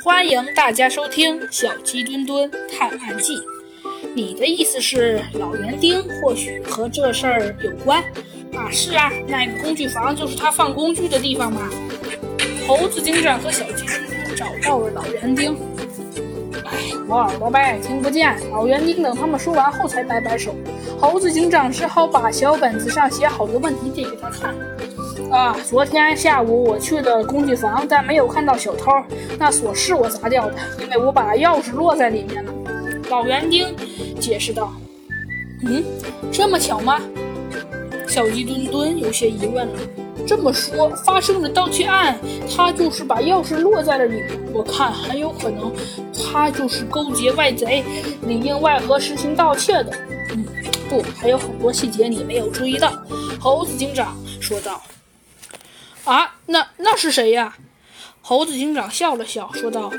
欢迎大家收听《小鸡墩墩探案记》。你的意思是老园丁或许和这事儿有关？啊，是啊，那个工具房就是他放工具的地方嘛。猴子警长和小鸡墩墩找到了老园丁。哎，我耳朵呗，听不见。老园丁等他们说完后才摆摆手。猴子警长只好把小本子上写好的问题递给他看。啊，昨天下午我去的工具房，但没有看到小偷。那锁是我砸掉的，因为我把钥匙落在里面了。老园丁解释道。嗯，这么巧吗？小鸡墩墩有些疑问了。这么说，发生了盗窃案，他就是把钥匙落在了里面。我看很有可能，他就是勾结外贼，里应外合实行盗窃的。嗯，不，还有很多细节你没有注意到。猴子警长说道。啊，那那是谁呀？猴子警长笑了笑，说道：“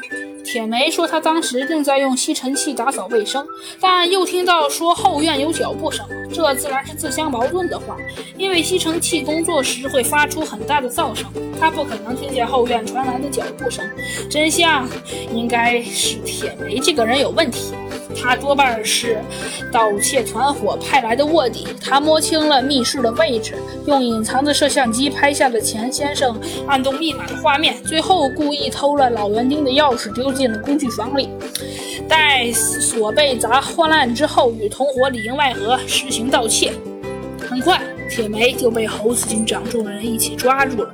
铁梅说他当时正在用吸尘器打扫卫生，但又听到说后院有脚步声，这自然是自相矛盾的话。因为吸尘器工作时会发出很大的噪声，他不可能听见后院传来的脚步声。真相应该是铁梅这个人有问题。”他多半是盗窃团伙派来的卧底。他摸清了密室的位置，用隐藏的摄像机拍下了钱先生按动密码的画面，最后故意偷了老园丁的钥匙，丢进了工具房里。待锁被砸坏烂之后，与同伙里应外合，实行盗窃。很快，铁梅就被猴子警长众人一起抓住了。